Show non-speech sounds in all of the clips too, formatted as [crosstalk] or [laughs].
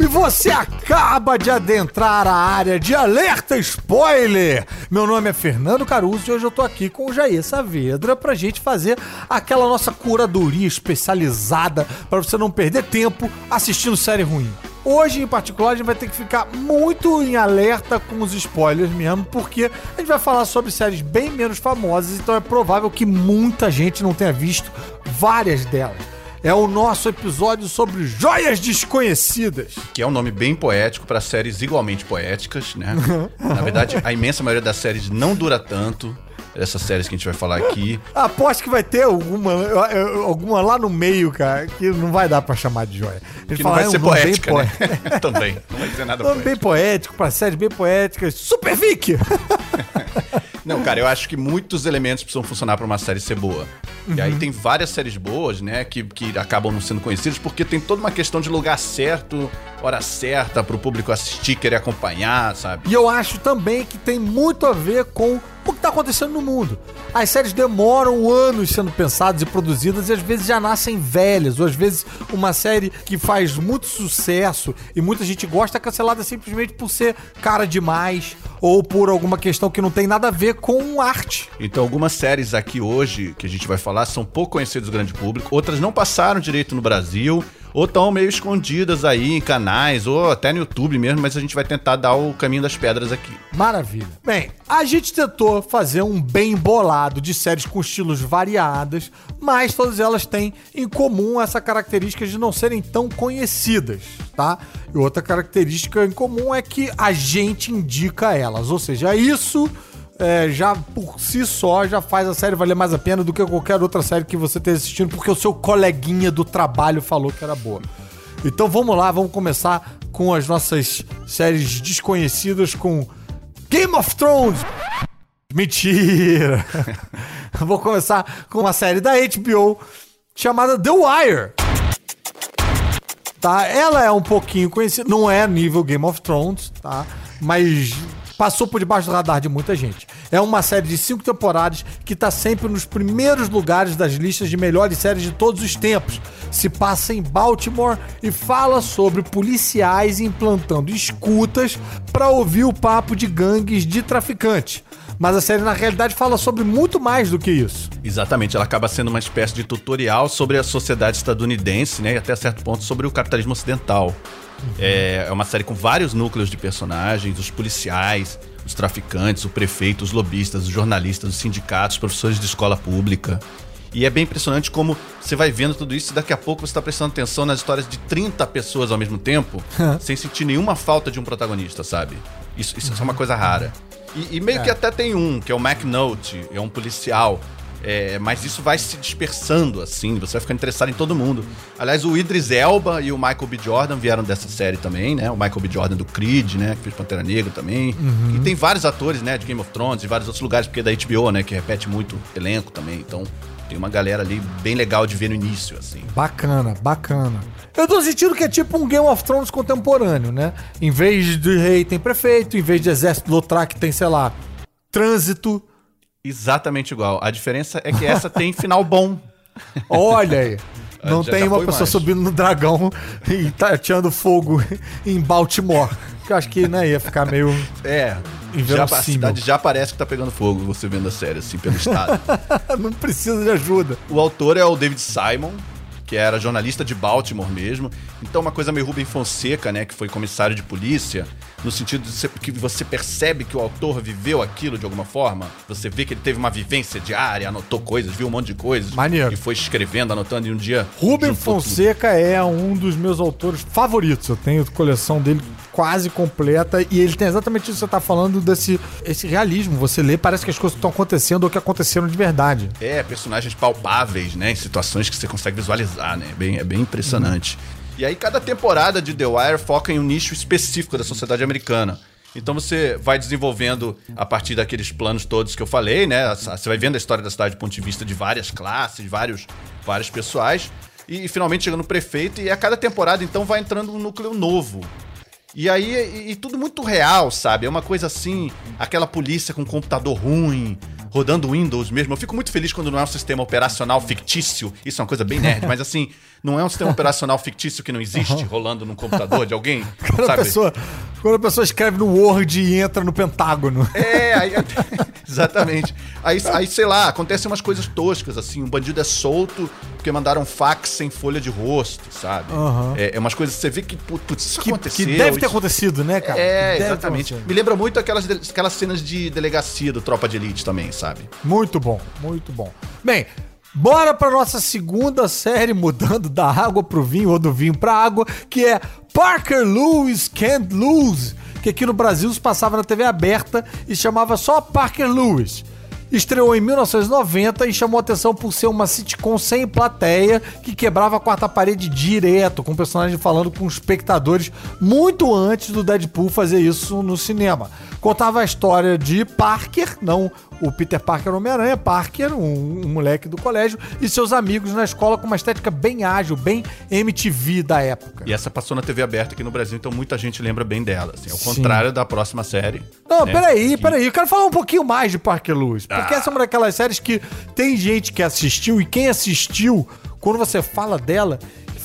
E você acaba de adentrar a área de alerta spoiler. Meu nome é Fernando Caruso e hoje eu tô aqui com o Jair Saavedra pra gente fazer aquela nossa curadoria especializada para você não perder tempo assistindo série ruim. Hoje, em particular, a gente vai ter que ficar muito em alerta com os spoilers mesmo, porque a gente vai falar sobre séries bem menos famosas, então é provável que muita gente não tenha visto várias delas. É o nosso episódio sobre joias desconhecidas. Que é um nome bem poético para séries igualmente poéticas, né? [laughs] Na verdade, a imensa maioria das séries não dura tanto essas séries que a gente vai falar aqui. Aposto que vai ter alguma, alguma lá no meio, cara, que não vai dar pra chamar de joia. A que não vai é ser um poética, né? [laughs] Também. Não vai dizer nada nome poético. bem poético, pra séries bem poéticas. Super Vic! [laughs] Não, cara, eu acho que muitos elementos precisam funcionar para uma série ser boa. Uhum. E aí uhum. tem várias séries boas, né, que, que acabam não sendo conhecidas porque tem toda uma questão de lugar certo, hora certa pro público assistir, querer acompanhar, sabe? E eu acho também que tem muito a ver com o que está acontecendo no mundo. As séries demoram anos sendo pensadas e produzidas e às vezes já nascem velhas, ou às vezes uma série que faz muito sucesso e muita gente gosta é cancelada simplesmente por ser cara demais ou por alguma questão que não tem nada a ver com arte. Então, algumas séries aqui hoje que a gente vai falar são pouco conhecidas do grande público, outras não passaram direito no Brasil ou estão meio escondidas aí em canais, ou até no YouTube mesmo, mas a gente vai tentar dar o caminho das pedras aqui. Maravilha. Bem, a gente tentou fazer um bem bolado de séries com estilos variadas, mas todas elas têm em comum essa característica de não serem tão conhecidas, tá? E outra característica em comum é que a gente indica elas, ou seja, isso é, já por si só já faz a série valer mais a pena do que qualquer outra série que você esteja assistindo, porque o seu coleguinha do trabalho falou que era boa. Então vamos lá, vamos começar com as nossas séries desconhecidas com Game of Thrones. Mentira! [laughs] Vou começar com uma série da HBO chamada The Wire. Tá? Ela é um pouquinho conhecida, não é nível Game of Thrones, tá? Mas passou por debaixo do radar de muita gente. É uma série de cinco temporadas que está sempre nos primeiros lugares das listas de melhores séries de todos os tempos. Se passa em Baltimore e fala sobre policiais implantando escutas para ouvir o papo de gangues de traficantes. Mas a série, na realidade, fala sobre muito mais do que isso. Exatamente, ela acaba sendo uma espécie de tutorial sobre a sociedade estadunidense, né? E até certo ponto sobre o capitalismo ocidental. É, é uma série com vários núcleos de personagens, os policiais, os traficantes, o prefeito, os lobistas, os jornalistas, os sindicatos, os professores de escola pública. E é bem impressionante como você vai vendo tudo isso e daqui a pouco você está prestando atenção nas histórias de 30 pessoas ao mesmo tempo, sem sentir nenhuma falta de um protagonista, sabe? Isso, isso é uma coisa rara. E, e meio é. que até tem um, que é o McNulty, é um policial é, mas isso vai se dispersando, assim, você vai ficando interessado em todo mundo. Aliás, o Idris Elba e o Michael B. Jordan vieram dessa série também, né? O Michael B. Jordan do Creed, né? Que fez Pantera Negra também. Uhum. E tem vários atores, né? De Game of Thrones e vários outros lugares, porque é da HBO, né? Que repete muito elenco também. Então, tem uma galera ali bem legal de ver no início, assim. Bacana, bacana. Eu tô sentindo que é tipo um Game of Thrones contemporâneo, né? Em vez de rei tem prefeito, em vez de exército Lotrak tem, sei lá, trânsito, Exatamente igual. A diferença é que essa tem final bom. Olha aí. [laughs] Não tem uma pessoa mais. subindo no dragão [laughs] e tateando fogo em Baltimore. Que eu acho que né, ia ficar meio. É. Já, a cidade já parece que tá pegando fogo você vendo a série, assim, pelo estado. [laughs] Não precisa de ajuda. O autor é o David Simon, que era jornalista de Baltimore mesmo. Então, uma coisa meio Rubem Fonseca, né, que foi comissário de polícia no sentido de que você percebe que o autor viveu aquilo de alguma forma. Você vê que ele teve uma vivência diária, anotou coisas, viu um monte de coisas. Maneiro. E foi escrevendo, anotando em um dia. Rubem Fonseca tudo. é um dos meus autores favoritos. Eu tenho coleção dele quase completa e ele tem exatamente isso que você está falando desse esse realismo. Você lê, parece que as coisas estão acontecendo ou que aconteceram de verdade. É, personagens palpáveis, né? Em situações que você consegue visualizar, né? Bem, é bem impressionante. Uhum. E aí cada temporada de The Wire foca em um nicho específico da sociedade americana. Então você vai desenvolvendo a partir daqueles planos todos que eu falei, né? Você vai vendo a história da cidade do ponto de vista de várias classes, vários, vários pessoais. E, e finalmente chega no prefeito, e a cada temporada então vai entrando um núcleo novo. E aí, e, e, tudo muito real, sabe? É uma coisa assim, aquela polícia com computador ruim, rodando Windows mesmo. Eu fico muito feliz quando não é um sistema operacional fictício. Isso é uma coisa bem [laughs] nerd, mas assim, não é um sistema operacional fictício que não existe rolando num computador de alguém. [laughs] Quando a, sabe? pessoa, quando a pessoa escreve no Word e entra no Pentágono. É, aí, [laughs] exatamente. Aí, aí, sei lá, acontecem umas coisas toscas, assim. Um bandido é solto porque mandaram fax sem folha de rosto, sabe? Aham. É, é umas coisas que você vê que, putz, isso Que, aconteceu. que deve ter acontecido, né, cara? É, Deve exatamente. Me lembra muito aquelas, aquelas cenas de delegacia do Tropa de Elite também, sabe? Muito bom, muito bom. Bem, bora pra nossa segunda série, mudando da água pro vinho ou do vinho pra água, que é Parker Lewis Can't Lose, que aqui no Brasil se passava na TV aberta e chamava só Parker Lewis. Estreou em 1990 e chamou atenção por ser uma sitcom sem plateia que quebrava a quarta parede direto, com o personagem falando com espectadores muito antes do Deadpool fazer isso no cinema. Contava a história de Parker, não o Peter Parker Homem-Aranha, Parker, um, um moleque do colégio, e seus amigos na escola com uma estética bem ágil, bem MTV da época. E essa passou na TV aberta aqui no Brasil, então muita gente lembra bem dela. Assim, ao Sim. contrário da próxima série. Não, né? peraí, peraí. Eu quero falar um pouquinho mais de Parker Lewis. Porque Ah. essa é uma daquelas séries que tem gente que assistiu e quem assistiu, quando você fala dela,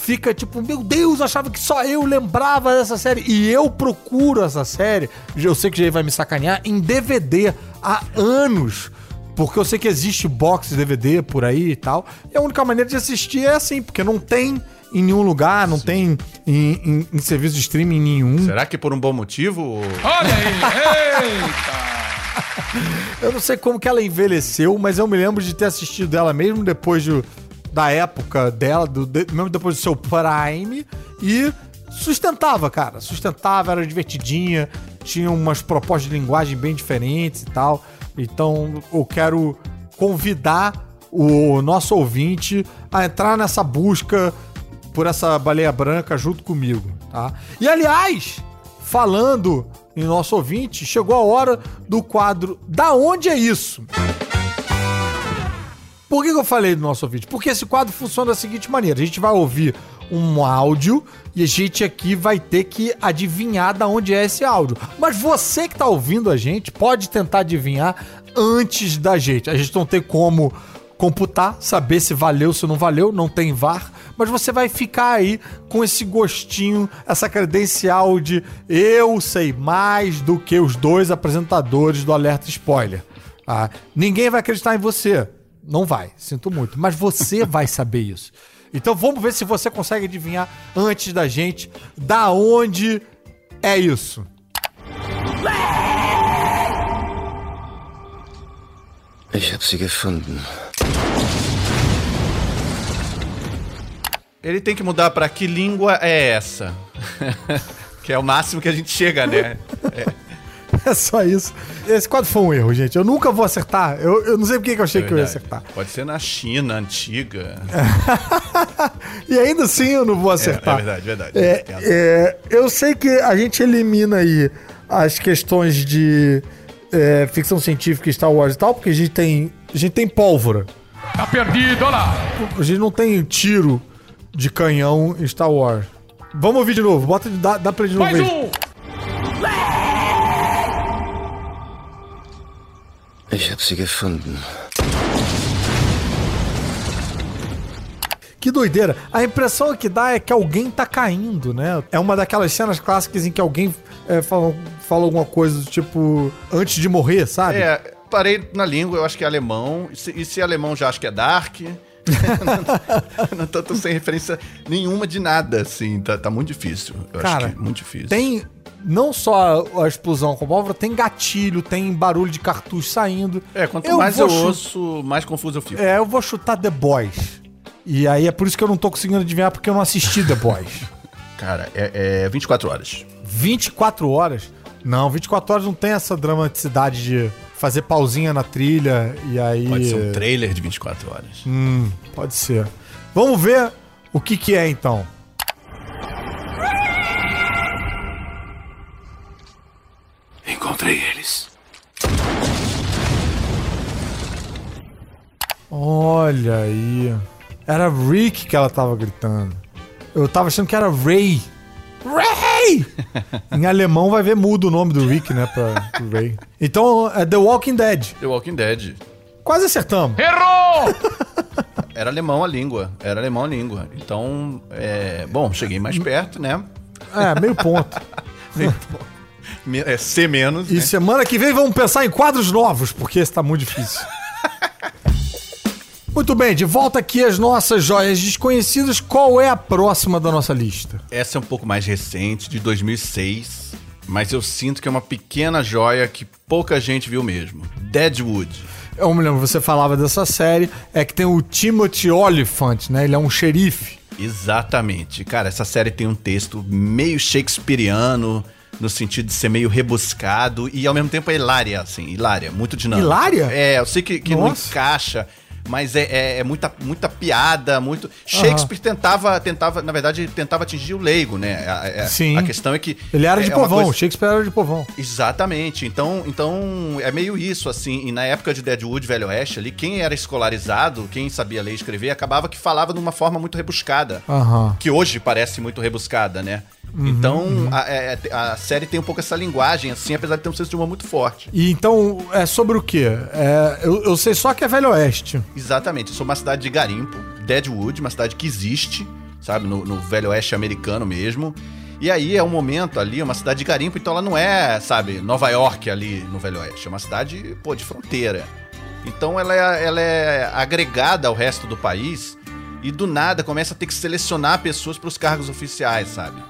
fica tipo, meu Deus, eu achava que só eu lembrava dessa série. E eu procuro essa série, eu sei que já vai me sacanear, em DVD há anos. Porque eu sei que existe box de DVD por aí e tal. E a única maneira de assistir é assim, porque não tem em nenhum lugar, não tem em, em- em serviço de streaming nenhum. Será que por um bom motivo? Olha aí, eita! [laughs] Eu não sei como que ela envelheceu, mas eu me lembro de ter assistido ela mesmo depois de- da época dela, do- de- mesmo depois do seu Prime, e sustentava, cara. Sustentava, era divertidinha, tinha umas propostas de linguagem bem diferentes e tal. Então eu quero convidar o nosso ouvinte a entrar nessa busca por essa baleia branca junto comigo, tá? E aliás, falando em nosso ouvinte, chegou a hora do quadro Da onde é isso? Por que, que eu falei do nosso ouvinte? Porque esse quadro funciona da seguinte maneira: a gente vai ouvir um áudio e a gente aqui vai ter que adivinhar da onde é esse áudio. Mas você que tá ouvindo a gente pode tentar adivinhar antes da gente. A gente não tem como computar, saber se valeu, se não valeu, não tem VAR, mas você vai ficar aí com esse gostinho, essa credencial de eu sei mais do que os dois apresentadores do Alerta Spoiler. Ah, ninguém vai acreditar em você. Não vai, sinto muito. Mas você [laughs] vai saber isso. Então vamos ver se você consegue adivinhar antes da gente da onde é isso. Ich habe sie gefunden. Ele tem que mudar pra que língua é essa? [laughs] que é o máximo que a gente chega, né? É só isso. Esse quadro foi um erro, gente. Eu nunca vou acertar. Eu, eu não sei porque que eu achei que eu ia acertar. Pode ser na China antiga. [laughs] E ainda assim eu não vou É, acertar. é verdade, verdade. É, é, eu sei que a gente elimina aí as questões de é, ficção científica e Star Wars e tal, porque a gente tem, a gente tem pólvora. Tá perdido, olha lá! A gente não tem tiro de canhão em Star Wars. Vamos ouvir de novo. Bota, dá, dá pra ele de novo Mais um! Ich habe sie gefunden. Que doideira. A impressão que dá é que alguém tá caindo, né? É uma daquelas cenas clássicas em que alguém é, fala, fala alguma coisa do tipo antes de morrer, sabe? É, parei na língua, eu acho que é alemão. E se, e se é alemão já acho que é Dark. não, [laughs] não tô, tô sem referência nenhuma de nada, assim. Tá, tá muito difícil. Eu Cara, acho que é muito difícil. Tem não só a explosão com pólvora, tem gatilho, tem barulho de cartucho saindo. É, quanto Eu mais eu chu- ouço, mais confuso eu fico. É, eu vou chutar The Boys. E aí é por isso que eu não tô conseguindo adivinhar, porque eu não assisti The Boys. [laughs] Cara, é, é 24 horas. 24 horas? Não, 24 horas não tem essa dramaticidade de fazer pausinha na trilha e aí. Pode ser um trailer de 24 horas. Hum, pode ser. Vamos ver o que que é então. Olha aí. Era Rick que ela tava gritando. Eu tava achando que era Ray. Ray! [laughs] em alemão vai ver mudo o nome do Rick, né? Pra, Ray. Então é The Walking Dead. The Walking Dead. Quase acertamos. Errou! [laughs] Era alemão a língua. Era alemão a língua. Então, é, bom, cheguei mais perto, né? É, [laughs] meio ponto. Me- É C menos. E né? semana que vem vamos pensar em quadros novos, porque esse tá muito difícil. Muito bem, de volta aqui as nossas joias desconhecidas. Qual é a próxima da nossa lista? Essa é um pouco mais recente, de 2006. Mas eu sinto que é uma pequena joia que pouca gente viu mesmo. Deadwood. Eu me lembro, você falava dessa série, é que tem o Timothy Oliphant, né? Ele é um xerife. Exatamente. Cara, essa série tem um texto meio shakespeariano, no sentido de ser meio rebuscado e ao mesmo tempo é hilária, assim, hilária, muito dinâmica. Hilária? É, eu sei que, que não encaixa, mas é, é- é muita, muita piada, muito. Shakespeare tentava, tentava, na verdade, tentava atingir o leigo, né? A, a- Sim. a questão é que. Ele era de é uma povão, coisa- Shakespeare era de povão. Exatamente. Então, então é meio isso, assim. E na época de Deadwood, Velho Oeste, ali, quem era escolarizado, quem sabia ler e escrever, acabava que falava de uma forma muito rebuscada. Aham. Que hoje parece muito rebuscada, né? então, A, é- a série tem um pouco essa linguagem, assim, apesar de ter um senso de humor muito forte. E então, é sobre o quê? É, eu, eu sei só que é Velho Oeste. Exatamente. Eu sou uma cidade de garimpo, Deadwood, uma cidade que existe, sabe? No, no Velho Oeste americano mesmo. E aí é um momento ali, uma cidade de garimpo, então ela não é, sabe, Nova York ali no Velho Oeste. É uma cidade, pô, de fronteira. Então ela é, ela é agregada ao resto do país e do nada começa a ter que selecionar pessoas para os cargos oficiais, sabe?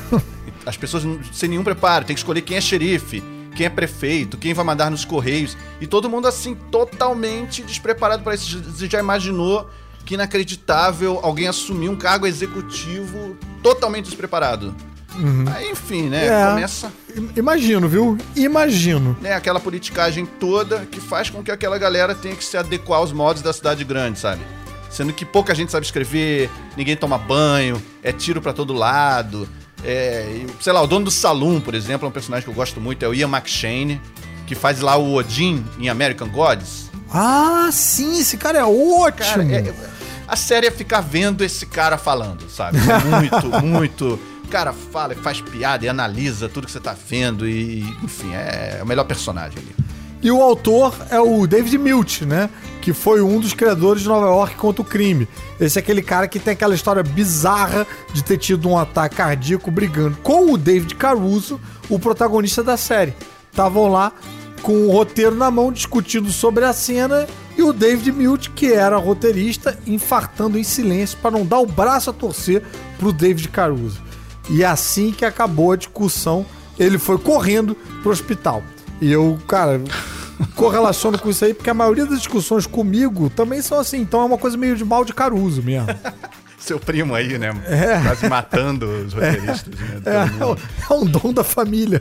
[laughs] As pessoas sem nenhum preparo, tem que escolher quem é xerife, quem é prefeito, quem vai mandar nos correios. E todo mundo assim, totalmente despreparado para isso. Você já imaginou que inacreditável alguém assumir um cargo executivo totalmente despreparado? Aí, enfim, né? É. Começa Imagino, viu? Imagino. né, aquela politicagem toda que faz com que aquela galera tenha que se adequar aos modos da cidade grande, sabe? Sendo que pouca gente sabe escrever, ninguém toma banho, é tiro pra todo lado. É, sei lá, o dono do Saloon, por exemplo, é um personagem que eu gosto muito, é o Ian McShane, que faz lá o Odin em American Gods. Ah, sim, esse cara é ótimo. Cara, é- é- a série é ficar vendo esse cara falando, sabe? É muito, [laughs] muito. O cara fala, faz piada e analisa tudo que você tá vendo e, enfim, é o melhor personagem ali. E o autor é o David Milch, né? Que foi um dos criadores de Nova York contra o crime. Esse é aquele cara que tem aquela história bizarra de ter tido um ataque cardíaco brigando com o David Caruso, o protagonista da série. Estavam lá com o roteiro na mão discutindo sobre a cena e o David Milch, que era roteirista, infartando em silêncio para não dar o braço a torcer pro David Caruso. E é assim que acabou a discussão, ele foi correndo pro hospital. E eu, cara, correlaciono com isso aí, porque a maioria das discussões comigo também são assim. Então é uma coisa meio de mal de Caruso mesmo. [laughs] Seu primo aí, né? Quase matando os roteiristas, né? Todo É, mundo. é um dom da família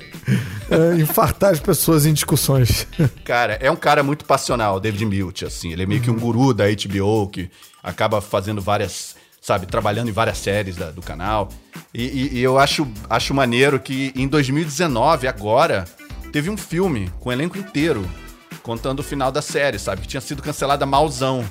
é, infartar as pessoas em discussões. Cara, é um cara muito passional, David Milch, assim. Ele é meio que um guru da HBO que acaba fazendo várias, sabe, trabalhando em várias séries da- do canal. E, e- e eu acho, acho maneiro que em 2019, agora, teve um filme com o elenco inteiro contando o final da série, sabe? Que tinha sido cancelada malzão.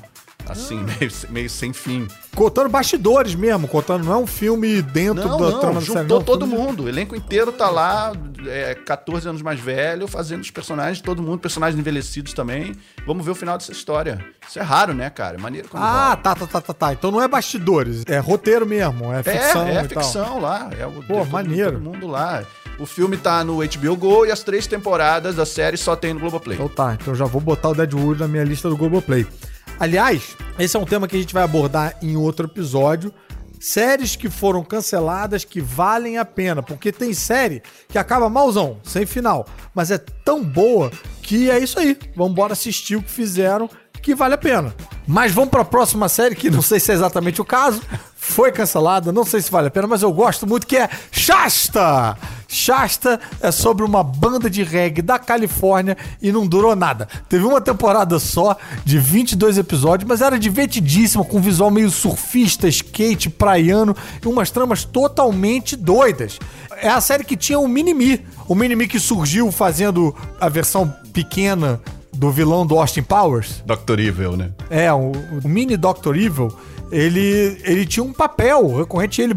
Assim, meio, meio sem fim. Contando bastidores mesmo, contando, não é um filme dentro Não, da não, trama da juntou série. não, todo filme mundo. O elenco inteiro tá lá, é, 14 anos mais velho, fazendo os personagens, todo mundo, personagens envelhecidos também. Vamos ver o final dessa história. Isso é raro, né, cara? É maneiro quando Ah, rola. tá, tá, tá, tá, tá. Então não é bastidores, é roteiro mesmo, é ficção É, é e tal. ficção lá. É o, Pô, maneiro. Todo mundo lá. O filme tá no HBO Go e as três temporadas da série só tem no Globoplay. Então tá, então já vou botar o Deadwood na minha lista do Globoplay. Aliás, esse é um tema que a gente vai abordar em outro episódio. Séries que foram canceladas que valem a pena, porque tem série que acaba malzão, sem final, mas é tão boa que é isso aí. Vamos embora assistir o que fizeram, que vale a pena. Mas vamos para a próxima série, que não sei se é exatamente o caso, foi cancelada, não sei se vale a pena, mas eu gosto muito, que é Shasta! Shasta é sobre uma banda de reggae da Califórnia e não durou nada. Teve uma temporada só, de 22 episódios, mas era divertidíssima, com visual meio surfista, skate, praiano e umas tramas totalmente doidas. É a série que tinha o Minimi. O Minimi que surgiu fazendo a versão pequena do vilão do Austin Powers. Dr. Evil, né? É, o, o mini Dr. Evil, ele, ele tinha um papel recorrente. [laughs] Ele,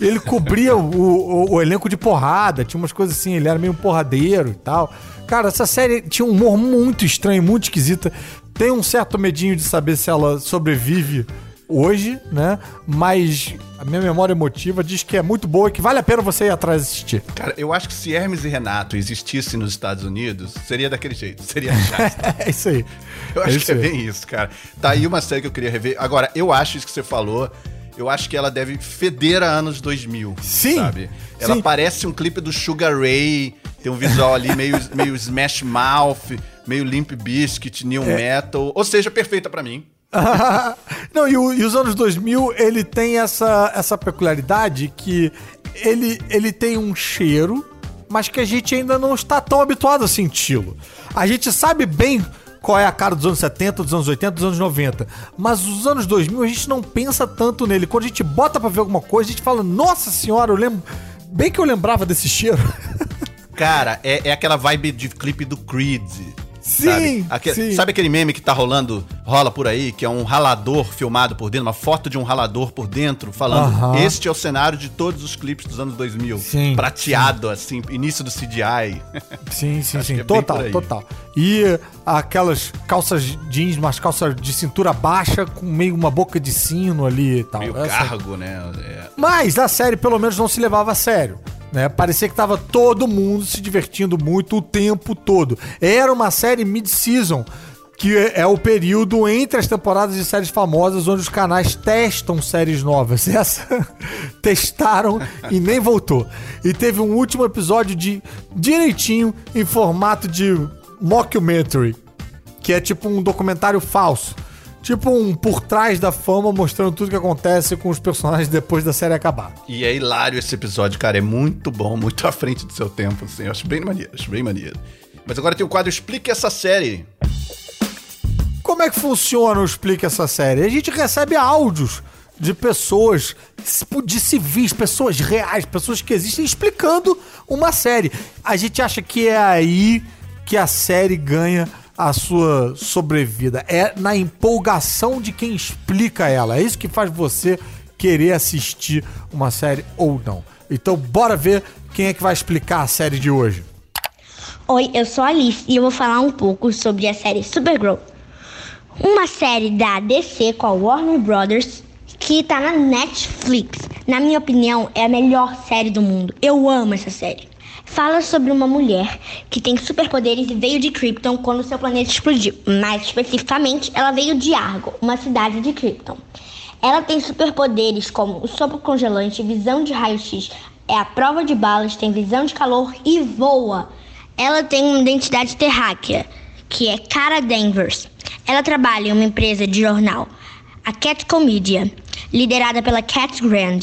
ele- cobria o, o- o elenco de porrada, tinha umas coisas assim, ele era meio porradeiro e tal. Cara, essa série tinha um humor muito estranho, muito esquisita. Tem um certo medinho de saber se ela sobrevive hoje, né? Mas a minha memória emotiva diz que é muito boa e que vale a pena você ir atrás assistir. Cara, eu acho que se Hermes e Renato existissem nos Estados Unidos, seria daquele jeito. Seria. [laughs] É isso aí. Eu acho isso que é aí. bem isso, cara. Tá aí uma série que eu queria rever. Agora, eu acho isso que você falou. Eu acho que ela deve feder a anos 2000. Sim, Sabe? Ela sim. parece um clipe do Sugar Ray. Tem um visual ali meio, [laughs] meio Smash Mouth, meio Limp Bizkit, New É. Metal. Ou seja, perfeita pra mim. [laughs] Não, e, o- e os anos 2000, ele tem essa, essa peculiaridade que ele, ele tem um cheiro, mas que a gente ainda não está tão habituado a senti-lo. A gente sabe bem qual é a cara dos anos 70, dos anos 80, dos anos 90, mas os anos 2000 a gente não pensa tanto nele. Quando a gente bota pra ver alguma coisa, a gente fala, nossa senhora, eu lembro... Bem que eu lembrava desse cheiro. [laughs] Cara, é, é aquela vibe de clipe do Creed. Sim, sabe? Aque- sim. Sabe aquele meme que tá rolando, rola por aí, que é um ralador filmado por dentro, uma foto de um ralador por dentro, falando: Aham. este é o cenário de todos os clipes dos anos 2000. Sim, Prateado, assim, início do CGI. [laughs] Sim, sim, sim. é total, total. E aquelas calças jeans, umas calças de cintura baixa com meio uma boca de sino ali e tal. Meio Essa- cargo, né? É. Mas a série pelo menos não se levava a sério. Né? Parecia que tava todo mundo se divertindo muito o tempo todo. Era uma série mid-season, que é o período entre as temporadas de séries famosas onde os canais testam séries novas. [laughs] Essa testaram e nem voltou. E teve um último episódio de direitinho em formato de mockumentary, que é tipo um documentário falso. Tipo um por trás da fama mostrando tudo que acontece com os personagens depois da série acabar. E é hilário esse episódio, cara. É muito bom, muito à frente do seu tempo, assim. Eu acho bem maneiro, acho bem maneiro. Mas agora tem o quadro Explique essa série. Como é que funciona o Explica essa série? A gente recebe áudios de pessoas, de civis, pessoas reais, pessoas que existem explicando uma série. A gente acha que é aí que a série ganha a sua sobrevida. É na empolgação de quem explica ela. É isso que faz você querer assistir uma série ou não. Então, bora ver quem é que vai explicar a série de hoje. Oi, eu sou a Alice e eu vou falar um pouco sobre a série Supergirl. Uma série da DC com a Warner Brothers que tá na Netflix. Na minha opinião, é a melhor série do mundo. Eu amo essa série. Fala sobre uma mulher que tem superpoderes e veio de Krypton quando seu planeta explodiu. Mais especificamente, ela veio de Argo, uma cidade de Krypton. Ela tem superpoderes como o sopro congelante, visão de raio-x, é a prova de balas, tem visão de calor e voa. Ela tem uma identidade terráquea, que é Cara Danvers. Ela trabalha em uma empresa de jornal, a Catco Media, liderada pela Cat Grand.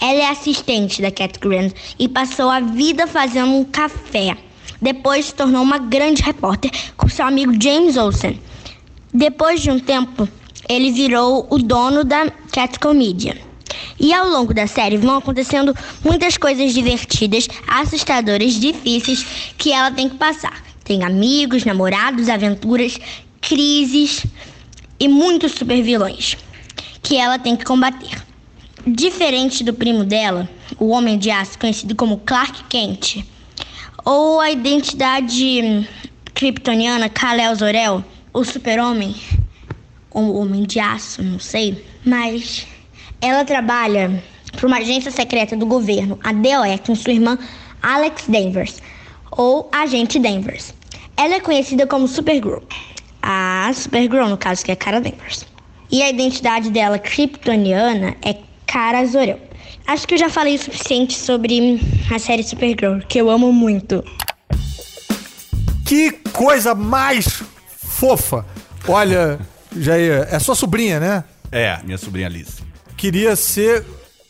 Ela é assistente da Cat Grand e passou a vida fazendo um café. Depois se tornou uma grande repórter com seu amigo James Olsen. Depois de um tempo, ele virou o dono da Catco Media. E ao longo da série vão acontecendo muitas coisas divertidas, assustadoras, difíceis que ela tem que passar. Tem amigos, namorados, aventuras, crises e muitos supervilões que ela tem que combater. Diferente do primo dela, o Homem de Aço, conhecido como Clark Kent, ou a identidade hum, kryptoniana Kal-El Zor-El, o Super-Homem, ou Homem de Aço, não sei, mas ela trabalha para uma agência secreta do governo, a DOE, com sua irmã Alex Danvers, ou Agente Danvers. Ela é conhecida como Supergirl. A Supergirl, no caso, que é Cara Danvers. E a identidade dela kryptoniana é Cara Zor-El. Acho que eu já falei o suficiente sobre a série Supergirl, que eu amo muito. Que coisa mais fofa! Olha, Jair, é sua sobrinha, né? É, minha sobrinha Alice. Queria ser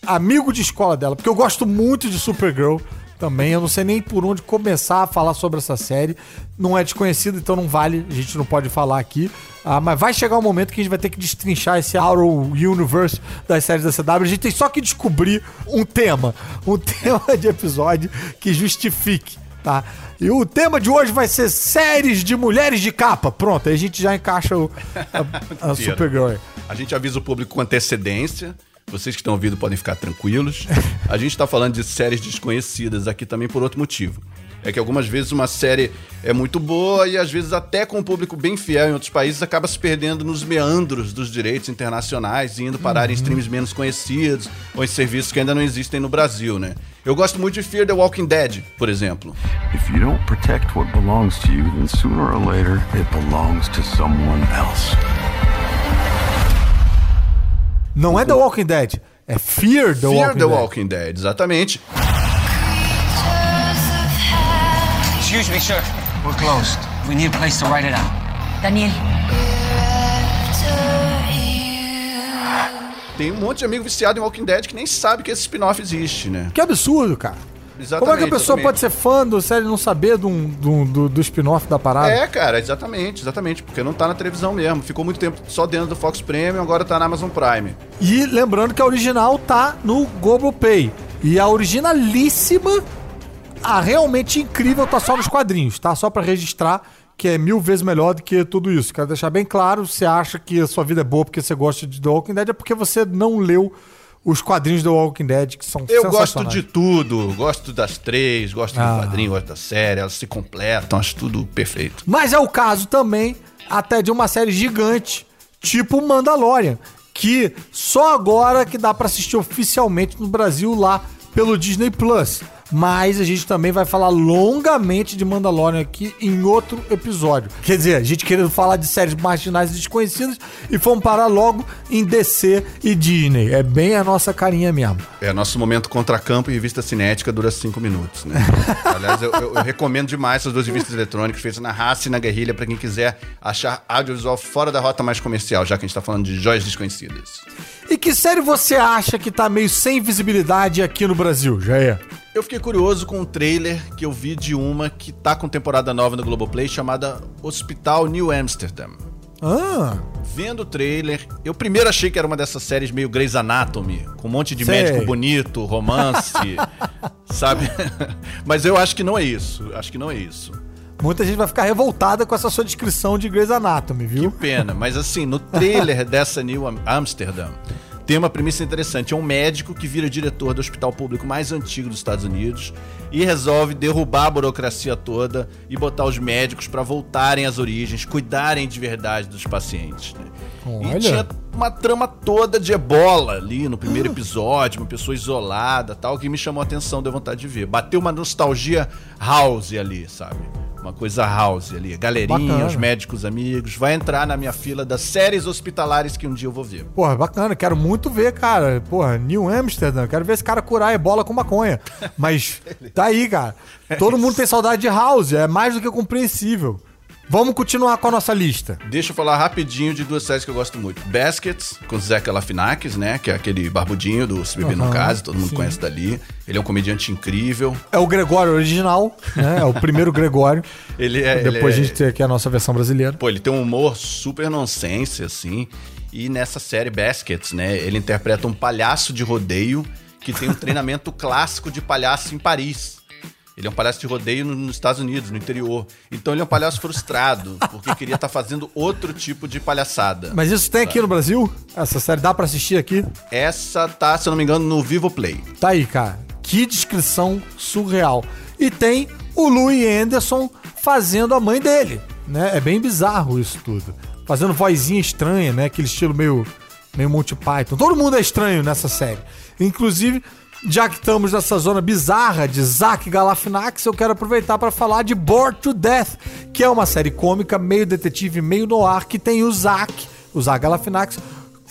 amigo de escola dela, porque eu gosto muito de Supergirl também. Eu não sei nem por onde começar a falar sobre essa série. Não é desconhecido, então não vale, a gente não pode falar aqui. Ah, mas vai chegar um momento que a gente vai ter que destrinchar esse Arrow Universe das séries da CW. A gente tem só que descobrir um tema, um [laughs] tema de episódio que justifique, tá? E o tema de hoje vai ser séries de mulheres de capa. Pronto, aí a gente já encaixa o, a, a. [laughs] Supergirl. A gente avisa o público com antecedência. Vocês que estão ouvindo podem ficar tranquilos. A gente está falando de séries desconhecidas aqui também por outro motivo. É que algumas vezes uma série é muito boa e às vezes até com um público bem fiel em outros países acaba se perdendo nos meandros dos direitos internacionais e indo parar em streams menos conhecidos ou em serviços que ainda não existem no Brasil, né? Eu gosto muito de Fear the Walking Dead, por exemplo. If you don't protect what belongs to you, then sooner or later it belongs to someone else. Não é The Walking Dead, é Fear the Fear Walking the Dead. Walking Dead, exatamente. Excuse me, sir. We're closed. We need a place to write it out. Daniel, Tem um monte de amigo viciado em Walking Dead que nem sabe que esse spin-off existe, né? Que absurdo, cara. Exatamente, Como é que a pessoa exatamente. pode ser fã do série e não saber do, do, do, do spin-off da parada? É, cara, exatamente, exatamente. Porque não tá na televisão mesmo. Ficou muito tempo só dentro do Fox Premium, agora tá na Amazon Prime. E lembrando que a original tá no Globoplay. E a originalíssima, a realmente incrível, tá só nos quadrinhos, tá? Só pra registrar que é mil vezes melhor do que tudo isso. Quero deixar bem claro, você acha que a sua vida é boa porque você gosta de The Walking Dead, é porque você não leu os quadrinhos do Walking Dead, que são Eu gosto de tudo. Gosto das três, gosto Ah. do quadrinho, gosto da série. Elas se completam, acho tudo perfeito. Mas é o caso também até de uma série gigante, tipo Mandalorian, que só agora que dá pra assistir oficialmente no Brasil lá pelo Disney Plus. Mas a gente também vai falar longamente de Mandalorian aqui em outro episódio. Quer dizer, a gente querendo falar de séries marginais e desconhecidas e fomos parar logo em DC e Disney. É bem a nossa carinha mesmo. É, nosso momento contra-campo e revista cinética dura cinco minutos, né? [laughs] Aliás, eu, eu- eu recomendo demais essas duas revistas eletrônicas feitas na raça e na guerrilha pra quem quiser achar audiovisual fora da rota mais comercial, já que a gente tá falando de joias desconhecidas. E que série você acha que tá meio sem visibilidade aqui no Brasil, Jair? Eu fiquei curioso com um trailer que eu vi de uma que tá com temporada nova no Globoplay chamada Hospital New Amsterdam. Ah, Vendo o trailer, eu primeiro achei que era uma dessas séries meio Grey's Anatomy, com um monte de Sei. médico bonito, romance, [laughs] sabe? [laughs] Mas eu acho que não é isso. Acho que não é isso. Muita gente vai ficar revoltada com essa sua descrição de Grey's Anatomy, viu? Pena, mas assim, no trailer [laughs] dessa New Am- Amsterdam, tem uma premissa interessante. É um médico que vira diretor do hospital público mais antigo dos Estados Unidos e resolve derrubar a burocracia toda e botar os médicos para voltarem às origens, cuidarem de verdade dos pacientes. né? Olha. E tinha uma trama toda de ebola ali no primeiro episódio, uma pessoa isolada tal, que me chamou a atenção, deu vontade de ver. Bateu uma nostalgia house ali, sabe? Uma coisa house ali. Galerinha, Bacana. os médicos amigos. Vai entrar na minha fila das séries hospitalares que um dia eu vou ver. Porra, bacana, quero muito ver, cara. Porra, New Amsterdam, quero ver esse cara curar ebola com maconha. [laughs] Mas tá aí, cara. Todo mundo tem saudade de House, é mais do que compreensível. Vamos continuar com a nossa lista. Deixa eu falar rapidinho de duas séries que eu gosto muito. Baskets, com Zé Galifianakis, né? Que é aquele barbudinho do Se Beber no Aham, Caso, todo mundo sim. conhece dali. Ele é um comediante incrível. É o Gregório original, né? É o primeiro [laughs] Gregório. Ele é... Depois ele a gente tem aqui a nossa versão brasileira. Pô, ele tem um humor super nonsense, assim. E nessa série Baskets, né? Ele interpreta um palhaço de rodeio que tem um [laughs] treinamento clássico de palhaço em Paris. Ele é um palhaço de rodeio no- nos Estados Unidos, no interior. Então ele é um palhaço frustrado, porque queria estar fazendo outro tipo de palhaçada. Mas isso tem aqui no Brasil? Essa série dá pra assistir aqui? Essa tá, se eu não me engano, no Vivo Play. Tá aí, cara. Que descrição surreal. E tem o Louis Anderson fazendo a mãe dele, né? É bem bizarro isso tudo. Fazendo vozinha estranha, né? Aquele estilo meio, meio Monty Python. Todo mundo é estranho nessa série. Inclusive, já que estamos nessa zona bizarra de Zack Galifianakis, eu quero aproveitar para falar de Bored to Death, que é uma série cômica, meio detetive, meio noir, que tem o Zack, o Zack Galifianakis,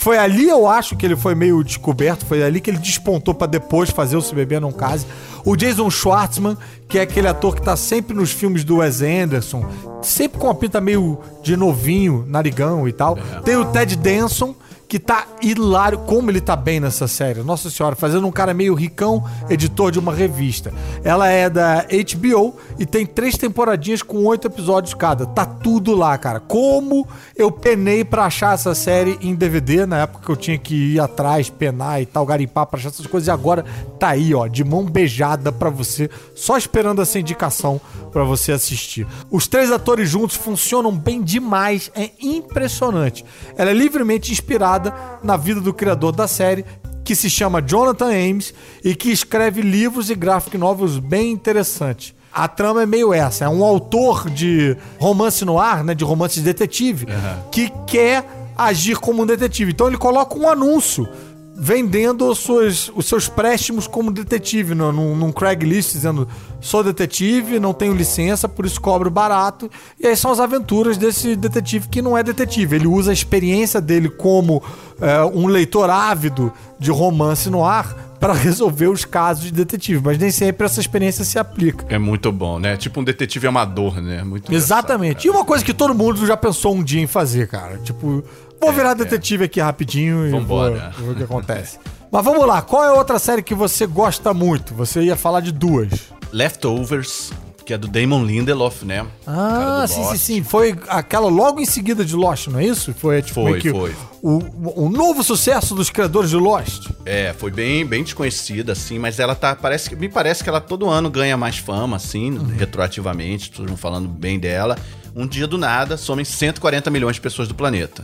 foi ali, eu acho, que ele foi meio descoberto. Foi ali que ele despontou pra depois fazer o Se Beber Não Case. O Jason Schwartzman, que é aquele ator que tá sempre nos filmes do Wes Anderson, sempre com uma pinta meio de novinho, narigão e tal. Tem o Ted Danson, que tá hilário. Como ele tá bem nessa série. Nossa senhora, fazendo um cara meio ricão, editor de uma revista. Ela é da HBO e tem três temporadinhas com oito episódios cada. Tá tudo lá, cara. Como eu penei pra achar essa série em DVD, na época que eu tinha que ir atrás, penar e tal, garimpar pra achar essas coisas. E agora tá aí, ó, de mão beijada pra você, só esperando essa indicação pra você assistir. Os três atores juntos funcionam bem demais, é impressionante. Ela é livremente inspirada na vida do criador da série, que se chama Jonathan Ames e que escreve livros e graphic novels bem interessantes. A trama é meio essa, é um autor de romance no ar, né, de romance de detetive, que quer agir como um detetive. Então ele coloca um anúncio vendendo suas, os seus préstimos como detetive no, num, num Craigslist, dizendo sou detetive, não tenho licença, por isso cobro barato. E aí são as aventuras desse detetive que não é detetive. Ele usa a experiência dele como é, um leitor ávido de romance no ar para resolver os casos de detetive, mas nem sempre essa experiência se aplica. É muito bom, né? Tipo um detetive amador, né? Muito Exatamente. E uma coisa que todo mundo já pensou um dia em fazer, cara. Tipo, vou virar detetive aqui rapidinho e É, Vambora. vou ver o que acontece. Mas vamos lá, qual é outra série que você gosta muito? Você ia falar de duas. Leftovers, que é do Damon Lindelof, né? Ah, sim, sim, sim. Foi aquela logo em seguida de Lost, não é isso? Foi, tipo, Foi, meio que foi. O, o novo sucesso dos criadores de Lost. É, foi bem, bem desconhecida, assim, mas ela tá. Parece que. Me parece que ela todo ano ganha mais fama, assim, Uhum. retroativamente, todos vão falando bem dela. Um dia do nada, somem 140 milhões de pessoas do planeta.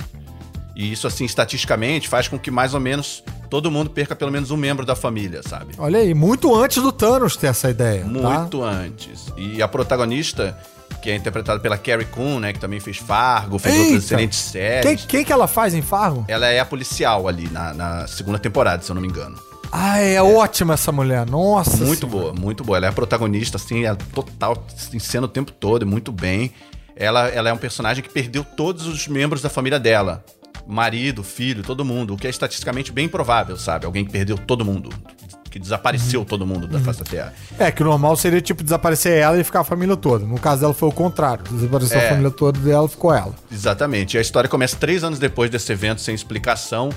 E isso, assim, estatisticamente, faz com que mais ou menos todo mundo perca pelo menos um membro da família, sabe? Olha aí, muito antes do Thanos ter essa ideia. tá? Muito antes. E a protagonista, que é interpretada pela Carrie Coon, né? Que também fez Fargo, fez Eita! outras excelentes séries. Quem, quem que ela faz em Fargo? Ela é a policial ali na, na segunda temporada, se eu não me engano. Ah, é, ótima essa mulher. Nossa. Muito Senhora. boa, muito boa. Ela é a protagonista, assim, ela total, em cena o tempo todo, e muito bem. Ela, ela é um personagem que perdeu todos os membros da família dela. Marido, filho, todo mundo. O que é estatisticamente bem provável, sabe? Alguém que perdeu todo mundo. Que desapareceu todo mundo da face da Terra. É, que o normal seria, tipo, desaparecer ela e ficar a família toda. No caso dela foi o contrário. Desapareceu É. a família toda dela, ficou ela. Exatamente. E a história começa três anos depois desse evento, sem explicação.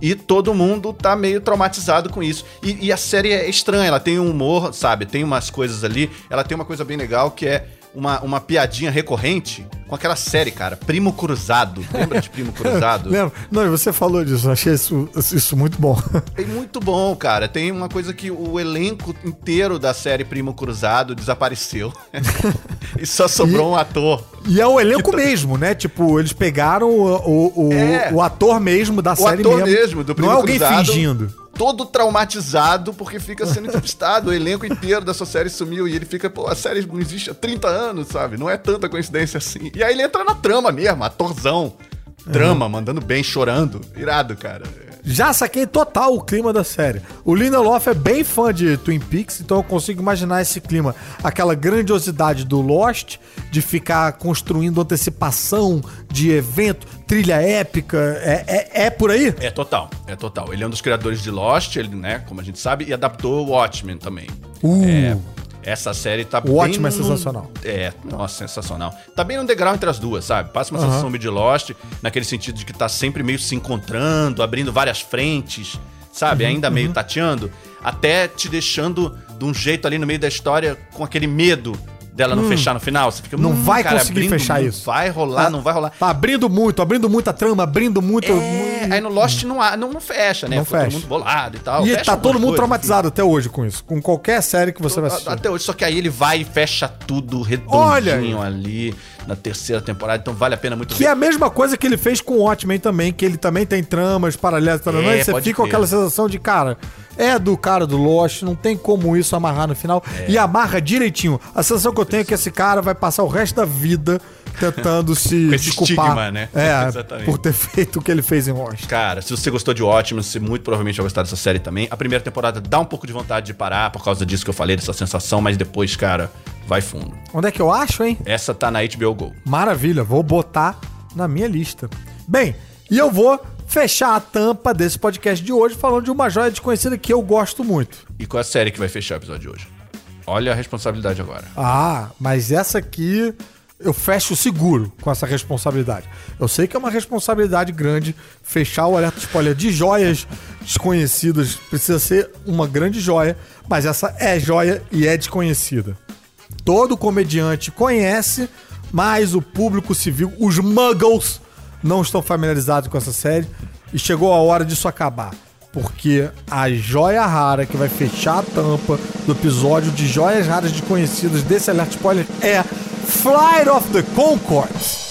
E todo mundo tá meio traumatizado com isso. E, e a série é estranha, ela tem um humor, sabe? Tem umas coisas ali. Ela tem uma coisa bem legal que é uma, uma piadinha recorrente com aquela série, cara. Primo Cruzado. Lembra de Primo Cruzado? [laughs] Lembra? Não, e você falou disso, eu achei isso, isso muito bom. [laughs] É muito bom, cara. Tem uma coisa que o elenco inteiro da série Primo Cruzado desapareceu. [laughs] e só sobrou um ator. E é o elenco mesmo, né? Tipo, eles pegaram o, o, o, É. o ator mesmo da O série ator mesmo. mesmo, do Não Primo é alguém Cruzado. fingindo. Todo traumatizado porque fica sendo entrevistado. o elenco inteiro da sua série sumiu e ele fica, pô, a série não existe há 30 anos, sabe? Não é tanta coincidência assim. E aí ele entra na trama mesmo, atorzão. Drama, mandando bem, chorando. Irado, cara. Já saquei total o clima da série. O Lindelof é bem fã de Twin Peaks, então eu consigo imaginar esse clima, aquela grandiosidade do Lost, de ficar construindo antecipação de evento, trilha épica. É, é, é por aí? É total, é total. Ele é um dos criadores de Lost, ele, né, como a gente sabe, e adaptou o Watchmen também. Uh. É, essa série tá O Watchmen é num- sensacional. É, nossa, sensacional. Tá bem no degrau entre as duas, sabe? Passa uma sensação meio de Lost, naquele sentido de que tá sempre meio se encontrando, abrindo várias frentes, sabe? Uhum, Ainda meio tateando, até te deixando de um jeito ali no meio da história com aquele medo dela não fechar no final. Você fica, Hum. Não "Hum, vai cara, conseguir fechar muito, isso. Vai rolar, Tá- não vai rolar. Tá abrindo muito, abrindo muita trama, abrindo muito. É, aí no Lost não, há- não, não fecha, né? Não Ficou fecha. todo mundo bolado e tal. E tá todo mundo coisas, traumatizado até hoje com isso. Com qualquer série que você vai assim. assistir. Até hoje, só que aí ele vai e fecha tudo Olha redondinho ali na terceira temporada, então vale a pena muito Que ver. é a mesma coisa que ele fez com o Watchmen também, que ele também tem tramas paralelas, É, e você fica com aquela sensação de, cara, é do cara do Lost, não tem como isso amarrar no final. É. E amarra direitinho. A sensação que eu tenho que esse cara vai passar o resto da vida tentando se [laughs] Com esse desculpar. estigma, né? É, Exatamente. por ter feito o que ele fez em Lost. Cara, se você gostou de Watchmen, você muito provavelmente vai gostar dessa série também. A primeira temporada dá um pouco de vontade de parar por causa disso que eu falei, dessa sensação, mas depois, cara, vai fundo. Onde é que eu acho, hein? Essa tá na HBO Go. Maravilha, vou botar na minha lista. Bem, e eu vou fechar a tampa desse podcast de hoje falando de uma joia desconhecida que eu gosto muito. E qual é a série que vai fechar o episódio de hoje? Olha a responsabilidade agora. Ah, mas essa aqui eu fecho seguro com essa responsabilidade. Eu sei que é uma responsabilidade grande fechar o alerta spoiler de joias desconhecidas. Precisa ser uma grande joia, mas essa é joia e é desconhecida. Todo comediante conhece, mas o público civil, os muggles, não estão familiarizados com essa série e chegou a hora disso acabar. Porque a joia rara que vai fechar a tampa do episódio de joias raras desconhecidas desse alerta spoiler é Flight of the Concords.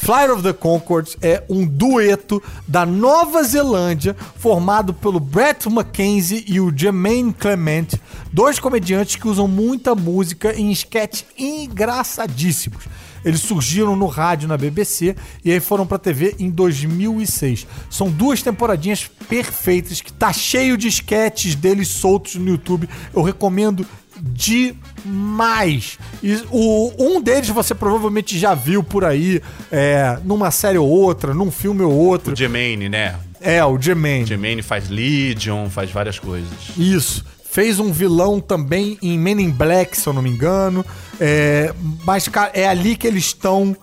Flight of the Concords é um dueto da Nova Zelândia formado pelo Brett Mackenzie e o Jermaine Clement, dois comediantes que usam muita música em sketches engraçadíssimos. Eles surgiram no rádio na BBC e aí foram pra TV em 2006. São duas temporadinhas perfeitas que tá cheio de sketches deles soltos no YouTube. Eu recomendo demais. E o, um deles você provavelmente já viu por aí, é, numa série ou outra, num filme ou outro. O Jermaine, né? É, o Jermaine. Jermaine faz Legion, faz várias coisas. Isso. Fez um vilão também em Men in Black, se eu não me engano. É, mas, cara, é ali que eles estão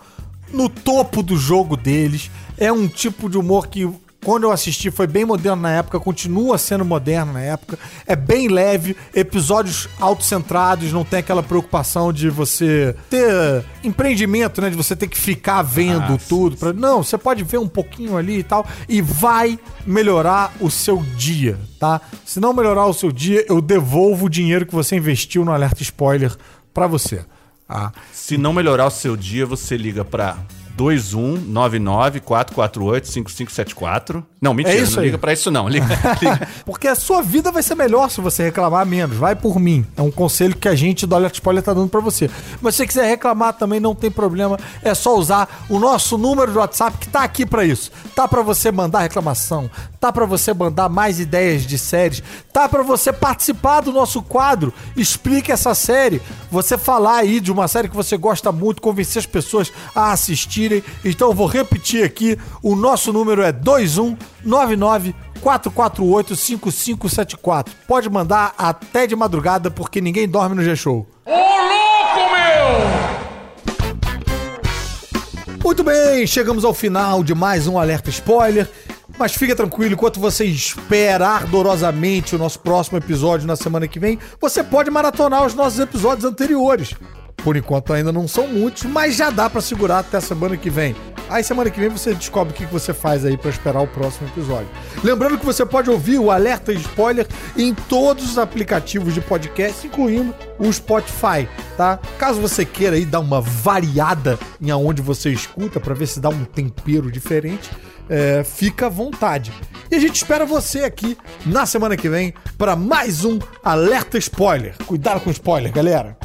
no topo do jogo deles. É um tipo de humor que, quando eu assisti, foi bem moderno na época, continua sendo moderno na época. É bem leve, episódios autocentrados, não tem aquela preocupação de você ter empreendimento, né? De você ter que ficar vendo Ah, tudo. Pra... Não, você pode ver um pouquinho ali e tal, e vai melhorar o seu dia, tá? Se não melhorar o seu dia, eu devolvo o dinheiro que você investiu no alerta spoiler pra você. Tá? Se não melhorar o seu dia, você liga pra 2199-448-5574. Não, mentira, É isso não aí. liga pra isso não. [laughs] Liga, liga. Porque a sua vida vai ser melhor se você reclamar menos. Vai por mim. É um conselho que a gente do Alerta Spoiler tá dando pra você. Mas se você quiser reclamar também, não tem problema. É só usar o nosso número de WhatsApp que tá aqui pra isso. Tá pra você mandar reclamação. Tá pra você mandar mais ideias de séries. Tá pra você participar do nosso quadro. Explique essa série. Você falar aí de uma série que você gosta muito, convencer as pessoas a assistirem. Então eu vou repetir aqui. O nosso número é 2199 448 5574. Pode mandar até de madrugada, porque ninguém dorme no G-Show. Ô, louco, meu! Muito bem, chegamos ao final de mais um Alerta Spoiler. Mas fica tranquilo, enquanto você espera ardorosamente o nosso próximo episódio na semana que vem, você pode maratonar os nossos episódios anteriores. Por enquanto ainda não são muitos, mas já dá pra segurar até a semana que vem. Aí semana que vem você descobre o que você faz aí pra esperar o próximo episódio. Lembrando que você pode ouvir o Alerta Spoiler em todos os aplicativos de podcast, incluindo o Spotify, tá? Caso você queira aí dar uma variada em aonde você escuta pra ver se dá um tempero diferente, é, fica à vontade. E a gente espera você aqui na semana que vem para mais um Alerta Spoiler. Cuidado com spoiler, galera.